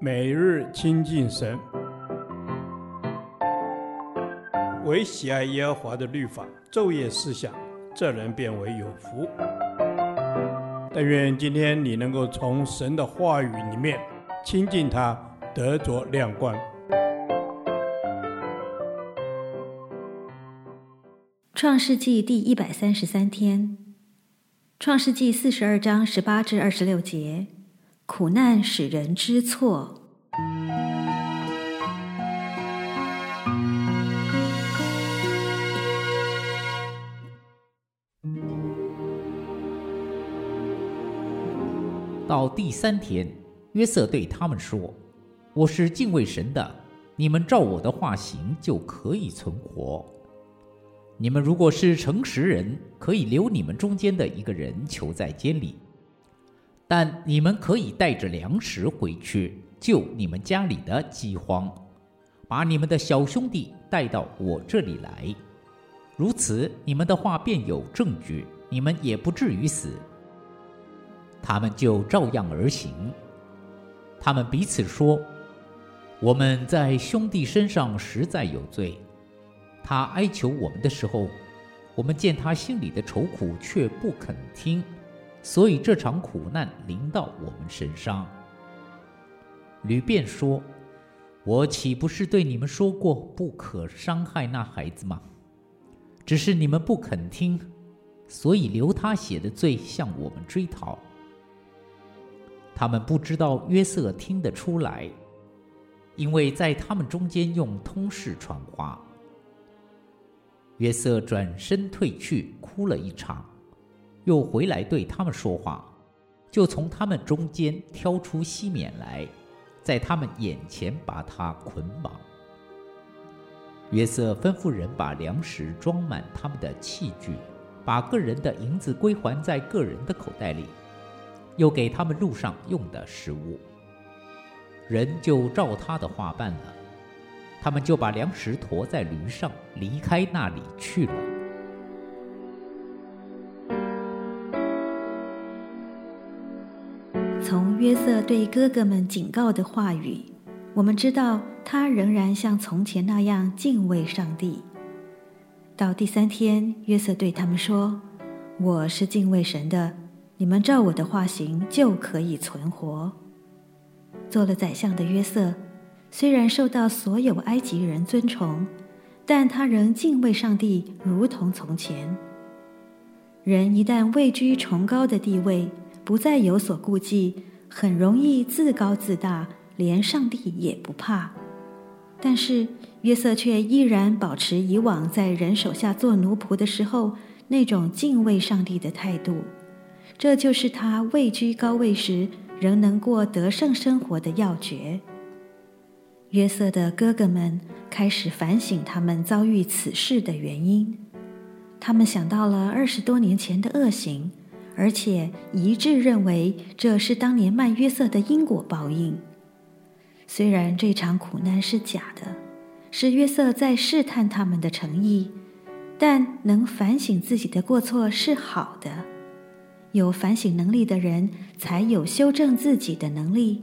每日亲近神，唯喜爱耶和华的律法，昼夜思想，这人便为有福。但愿今天你能够从神的话语里面亲近他，得着亮光。创世纪第一百三十三天，创世纪四十二章十八至二十六节。苦难使人知错。到第三天，约瑟对他们说：“我是敬畏神的，你们照我的话行，就可以存活。你们如果是诚实人，可以留你们中间的一个人囚在监里。”但你们可以带着粮食回去，救你们家里的饥荒，把你们的小兄弟带到我这里来。如此，你们的话便有证据，你们也不至于死。他们就照样而行。他们彼此说：“我们在兄弟身上实在有罪。他哀求我们的时候，我们见他心里的愁苦，却不肯听。”所以这场苦难临到我们身上。吕便说：“我岂不是对你们说过，不可伤害那孩子吗？只是你们不肯听，所以流他血的罪向我们追讨。他们不知道约瑟听得出来，因为在他们中间用通事传话。约瑟转身退去，哭了一场。”又回来对他们说话，就从他们中间挑出西缅来，在他们眼前把他捆绑。约瑟吩咐人把粮食装满他们的器具，把个人的银子归还在个人的口袋里，又给他们路上用的食物。人就照他的话办了，他们就把粮食驮在驴上，离开那里去了。从约瑟对哥哥们警告的话语，我们知道他仍然像从前那样敬畏上帝。到第三天，约瑟对他们说：“我是敬畏神的，你们照我的话行，就可以存活。”做了宰相的约瑟，虽然受到所有埃及人尊崇，但他仍敬畏上帝，如同从前。人一旦位居崇高的地位，不再有所顾忌，很容易自高自大，连上帝也不怕。但是约瑟却依然保持以往在人手下做奴仆的时候那种敬畏上帝的态度，这就是他位居高位时仍能过得胜生活的要诀。约瑟的哥哥们开始反省他们遭遇此事的原因，他们想到了二十多年前的恶行。而且一致认为这是当年卖约瑟的因果报应。虽然这场苦难是假的，是约瑟在试探他们的诚意，但能反省自己的过错是好的。有反省能力的人，才有修正自己的能力。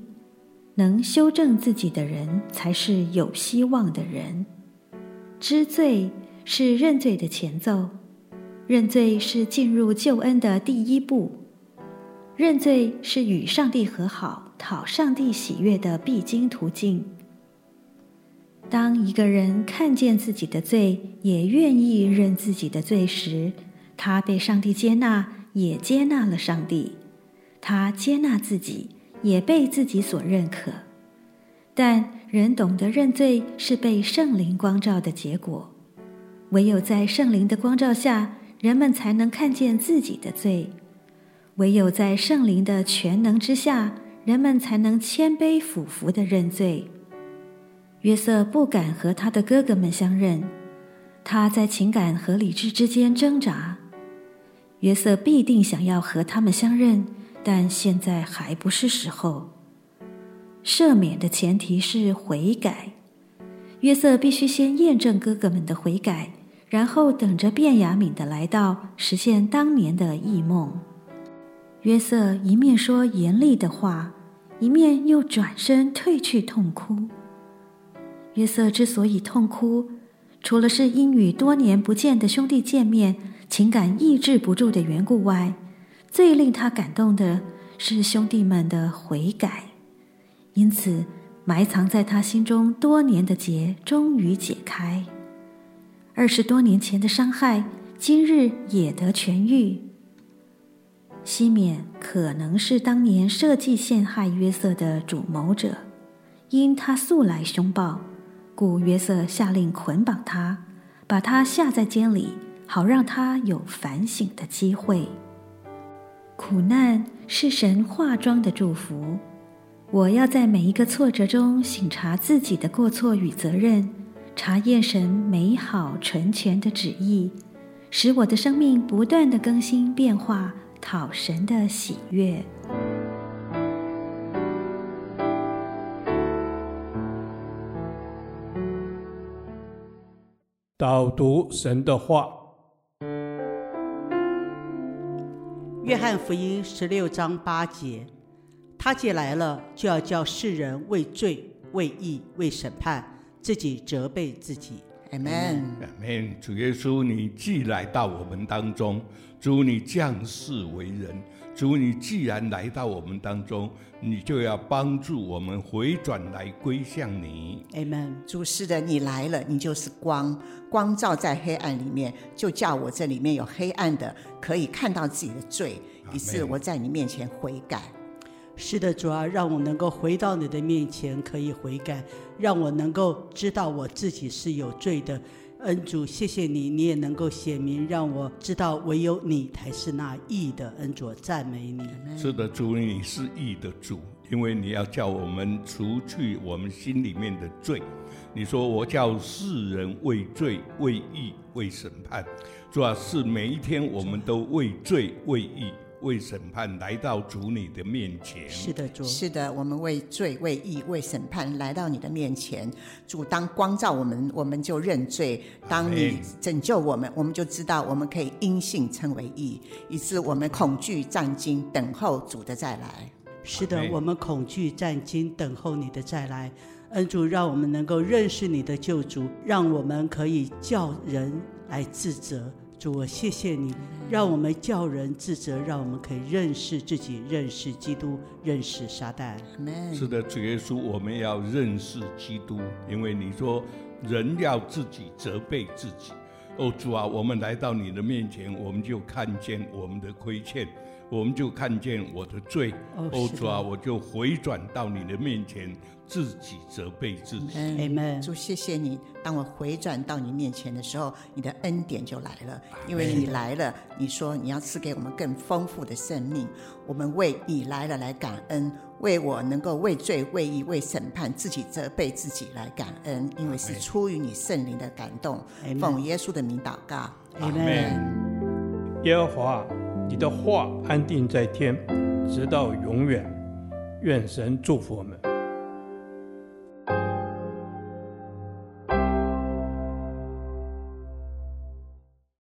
能修正自己的人，才是有希望的人。知罪是认罪的前奏。认罪是进入救恩的第一步，认罪是与上帝和好、讨上帝喜悦的必经途径。当一个人看见自己的罪，也愿意认自己的罪时，他被上帝接纳，也接纳了上帝。他接纳自己，也被自己所认可。但人懂得认罪，是被圣灵光照的结果。唯有在圣灵的光照下，人们才能看见自己的罪，唯有在圣灵的全能之下，人们才能谦卑俯伏地认罪。约瑟不敢和他的哥哥们相认，他在情感和理智之间挣扎。约瑟必定想要和他们相认，但现在还不是时候。赦免的前提是悔改，约瑟必须先验证哥哥们的悔改。然后等着卞雅敏的来到，实现当年的异梦。约瑟一面说严厉的话，一面又转身退去痛哭。约瑟之所以痛哭，除了是因与多年不见的兄弟见面，情感抑制不住的缘故外，最令他感动的是兄弟们的悔改。因此，埋藏在他心中多年的结终于解开。二十多年前的伤害，今日也得痊愈。西缅可能是当年设计陷害约瑟的主谋者，因他素来凶暴。故约瑟下令捆绑他，把他下在监里，好让他有反省的机会。苦难是神化妆的祝福。我要在每一个挫折中省察自己的过错与责任，查验神美好纯全的旨意，使我的生命不断地更新变化，讨神的喜悦。导读神的话，约翰福音十六章八节，他既来了，就要叫世人为罪、为义、为审判，自己责备自己。，Amen。主耶稣，你既来到我们当中，主你降世为人。主，你既然来到我们当中，你就要帮助我们回转来归向你。Amen。主是的，你来了，你就是光，光照在黑暗里面，就叫我这里面有黑暗的可以看到自己的罪，于是我在你面前悔改。是的，主啊，让我能够回到你的面前，可以悔改，让我能够知道我自己是有罪的。恩主，谢谢你，你也能够显明，让我知道唯有你才是那义的恩主，赞美你。是的，主，你是义的主，因为你要叫我们除去我们心里面的罪。你说我叫世人为罪、为义、为审判，主要是每一天我们都为罪、为义。为审判来到主你的面前，是的，主是的，我们为罪、为义、为审判来到你的面前。主当光照我们，我们就认罪；当你拯救我们，我们就知道我们可以因信称为义。以致我们恐惧战惊，等候主的再来。是的，我们恐惧战惊，等候你的再来。恩主，让我们能够认识你的救主，让我们可以叫人来自责。主，我谢谢你，让我们叫人自责，让我们可以认识自己，认识基督，认识撒旦。是的，主耶稣，我们要认识基督，因为你说人要自己责备自己。哦，主啊，我们来到你的面前，我们就看见我们的亏欠，我们就看见我的罪。哦，主啊，我就回转到你的面前。自己责备自己。Amen。主，谢谢你。当我回转到你面前的时候，你的恩典就来了，因为你来了。你说你要赐给我们更丰富的生命，我们为你来了来感恩，为我能够为罪、为义、为审判自己责备自己来感恩，因为是出于你圣灵的感动。奉耶稣的名祷告。阿门。耶和华，你的话安定在天，直到永远。愿神祝福我们。